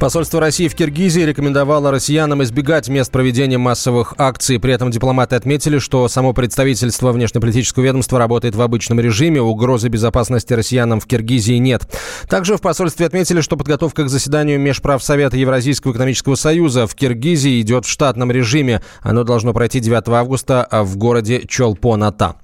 Посольство России в Киргизии рекомендовало россиянам избегать мест проведения массовых акций. При этом дипломаты отметили, что само представительство внешнеполитического ведомства работает в обычном режиме, угрозы безопасности россиянам в Киргизии нет. Также в посольстве отметили, что подготовка к заседанию Межправсовета Евразийского экономического союза в Киргизии идет в штатном режиме. Оно должно пройти 9 августа в городе Чолпон-Ата.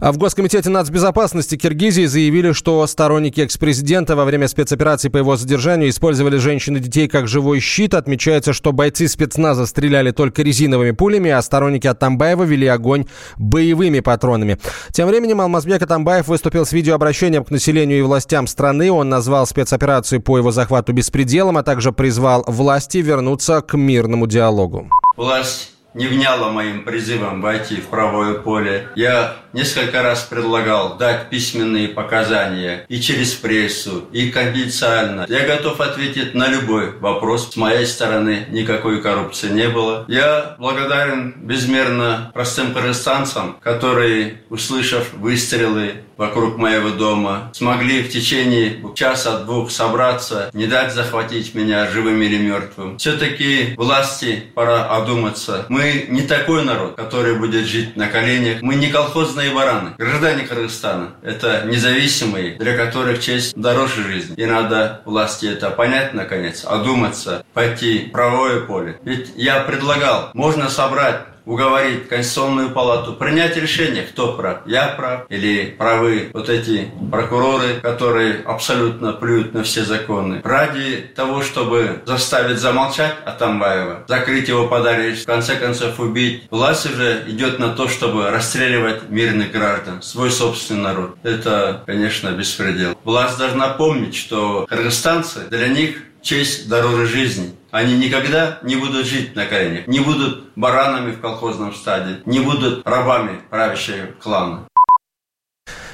А в Госкомитете нацбезопасности Киргизии заявили, что сторонники экс-президента во время спецоперации по его задержанию использовали женщин и детей как живой щит. Отмечается, что бойцы спецназа стреляли только резиновыми пулями, а сторонники Атамбаева вели огонь боевыми патронами. Тем временем Алмазбек Атамбаев выступил с видеообращением к населению и властям страны. Он назвал спецоперацию по его захвату беспределом, а также призвал власти вернуться к мирному диалогу. Власть не вняла моим призывом войти в правое поле. Я несколько раз предлагал дать письменные показания и через прессу, и конфиденциально. Я готов ответить на любой вопрос. С моей стороны никакой коррупции не было. Я благодарен безмерно простым кыргызстанцам, которые, услышав выстрелы вокруг моего дома, смогли в течение часа-двух собраться, не дать захватить меня живым или мертвым. Все-таки власти пора одуматься. Мы не такой народ, который будет жить на коленях. Мы не колхозные бараны. Граждане Кыргызстана – это независимые, для которых честь дороже жизни. И надо власти это понять, наконец, одуматься, пойти в правое поле. Ведь я предлагал, можно собрать уговорить Конституционную палату принять решение, кто прав, я прав или правы вот эти прокуроры, которые абсолютно плюют на все законы. Ради того, чтобы заставить замолчать Атамбаева, закрыть его под в конце концов убить, власть уже идет на то, чтобы расстреливать мирных граждан, свой собственный народ. Это, конечно, беспредел. Власть должна помнить, что кыргызстанцы, для них честь дороже жизни. Они никогда не будут жить на коленях, не будут баранами в колхозном стаде, не будут рабами правящего клана.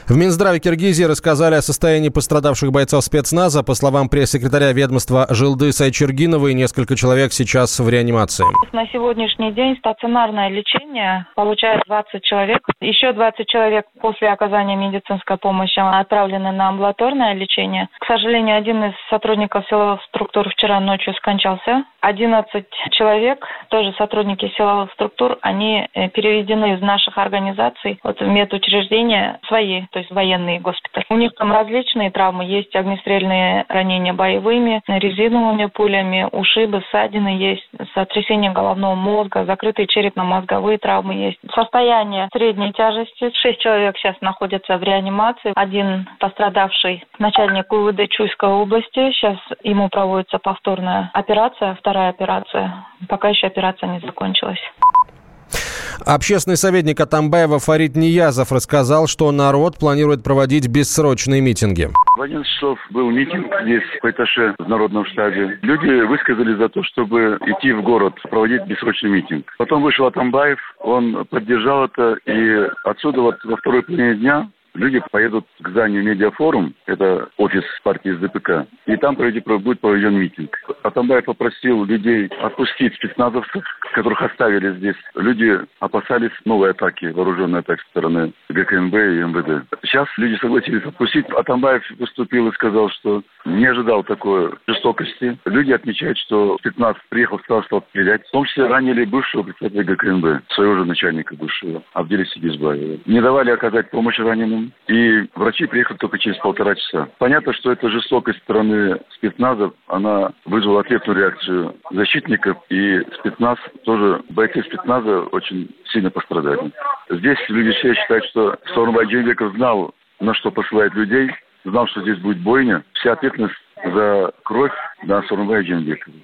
В Минздраве Киргизии рассказали о состоянии пострадавших бойцов спецназа. По словам пресс-секретаря ведомства Жилды Сайчергиновой, несколько человек сейчас в реанимации. На сегодняшний день стационарное лечение получает 20 человек. Еще 20 человек после оказания медицинской помощи отправлены на амбулаторное лечение. К сожалению, один из сотрудников силовых структур вчера ночью скончался. 11 человек, тоже сотрудники силовых структур, они э, переведены из наших организаций вот, в медучреждения свои то есть военный госпиталь. У них там различные травмы. Есть огнестрельные ранения боевыми, резиновыми пулями, ушибы, ссадины есть, сотрясение головного мозга, закрытые черепно-мозговые травмы есть. Состояние средней тяжести. Шесть человек сейчас находятся в реанимации. Один пострадавший начальник УВД Чуйской области. Сейчас ему проводится повторная операция, вторая операция. Пока еще операция не закончилась. Общественный советник Атамбаева Фарид Ниязов рассказал, что народ планирует проводить бессрочные митинги. В 11 часов был митинг здесь, в этаже, в Народном штабе. Люди высказали за то, чтобы идти в город, проводить бессрочный митинг. Потом вышел Атамбаев, он поддержал это, и отсюда вот во второй половине дня люди поедут к зданию медиафорум, это офис партии СДПК, и там будет проведен митинг. Атамбаев попросил людей отпустить спецназовцев, которых оставили здесь. Люди опасались новой атаки, вооруженной атаки со стороны ГКНБ и МВД. Сейчас люди согласились отпустить. Атамбаев выступил и сказал, что не ожидал такой жестокости. Люди отмечают, что спецназ приехал, стал, стал стрелять. В том числе ранили бывшего председателя ГКНБ, своего же начальника бывшего, Абделя Сигизбаева. Не давали оказать помощь раненым и врачи приехали только через полтора часа. Понятно, что эта жестокость стороны спецназа, она вызвала ответную реакцию защитников, и спецназ тоже, бойцы спецназа очень сильно пострадали. Здесь люди все считают, что Сорнбай Джейбеков знал, на что посылает людей, знал, что здесь будет бойня. Вся ответственность за кровь на Сорнбая Джейбекова.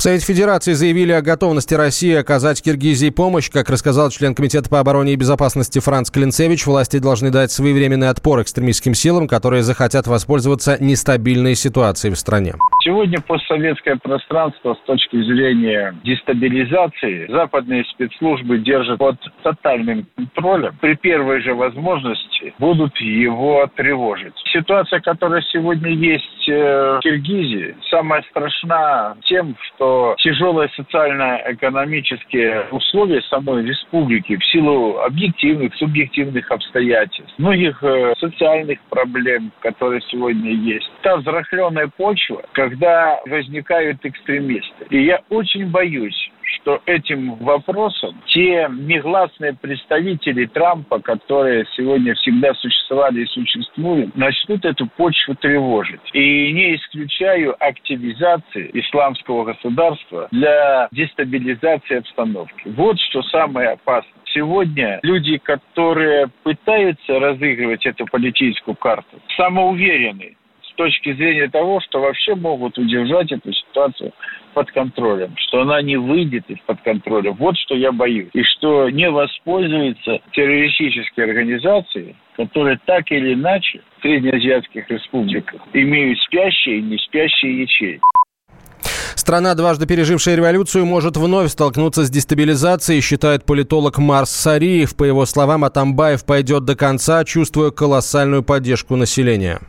В Совете Федерации заявили о готовности России оказать Киргизии помощь. Как рассказал член Комитета по обороне и безопасности Франц Клинцевич, власти должны дать своевременный отпор экстремистским силам, которые захотят воспользоваться нестабильной ситуацией в стране. Сегодня постсоветское пространство с точки зрения дестабилизации западные спецслужбы держат под тотальным контролем. При первой же возможности будут его тревожить. Ситуация, которая сегодня есть э, в Киргизии, самая страшна тем, что тяжелые социально-экономические условия самой республики в силу объективных, субъективных обстоятельств, многих э, социальных проблем, которые сегодня есть. Та взрахленная почва, когда возникают экстремисты. И я очень боюсь, что этим вопросом те негласные представители Трампа, которые сегодня всегда существовали и существуют, начнут эту почву тревожить. И не исключаю активизации исламского государства для дестабилизации обстановки. Вот что самое опасное. Сегодня люди, которые пытаются разыгрывать эту политическую карту, самоуверены с точки зрения того, что вообще могут удержать эту ситуацию под контролем, что она не выйдет из-под контроля. Вот что я боюсь. И что не воспользуются террористические организации, которые так или иначе в среднеазиатских республиках имеют спящие и не спящие ячейки. Страна, дважды пережившая революцию, может вновь столкнуться с дестабилизацией, считает политолог Марс Сариев. По его словам, Атамбаев пойдет до конца, чувствуя колоссальную поддержку населения.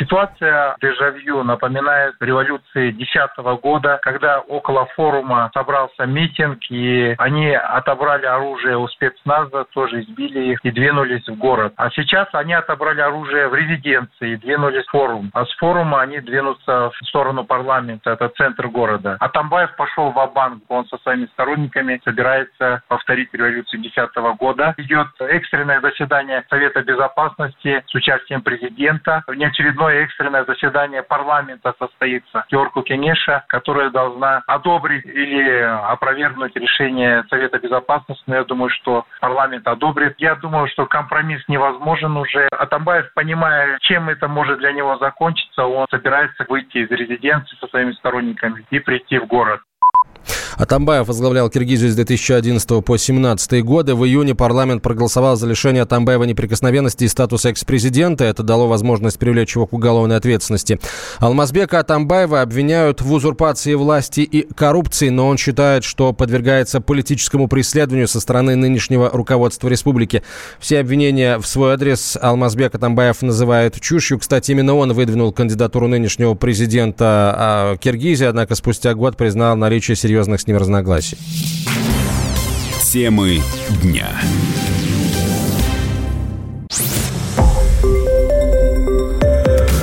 Ситуация дежавю напоминает революции 2010 года, когда около форума собрался митинг, и они отобрали оружие у спецназа, тоже избили их и двинулись в город. А сейчас они отобрали оружие в резиденции и двинулись в форум. А с форума они двинутся в сторону парламента, это центр города. А Тамбаев пошел в банк он со своими сторонниками собирается повторить революцию 2010 года. Идет экстренное заседание Совета Безопасности с участием президента. Внеочередной очередное экстренное заседание парламента состоится Георгу Кенеша, которая должна одобрить или опровергнуть решение Совета Безопасности. Но я думаю, что парламент одобрит. Я думаю, что компромисс невозможен уже. Атамбаев, понимая, чем это может для него закончиться, он собирается выйти из резиденции со своими сторонниками и прийти в город. Атамбаев возглавлял Киргизию с 2011 по 2017 годы. В июне парламент проголосовал за лишение Атамбаева неприкосновенности и статуса экс-президента. Это дало возможность привлечь его к уголовной ответственности. Алмазбека Атамбаева обвиняют в узурпации власти и коррупции, но он считает, что подвергается политическому преследованию со стороны нынешнего руководства республики. Все обвинения в свой адрес Алмазбек Атамбаев называет чушью. Кстати, именно он выдвинул кандидатуру нынешнего президента а, Киргизии, однако спустя год признал наличие серьезных с ним разногласий. Темы дня.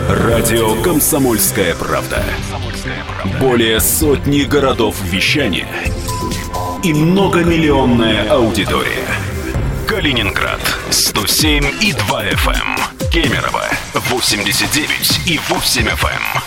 Радио «Комсомольская правда». Более сотни городов вещания и многомиллионная аудитория. Калининград 107 и 2 FM. Эм. Кемерово 89 и 8 FM.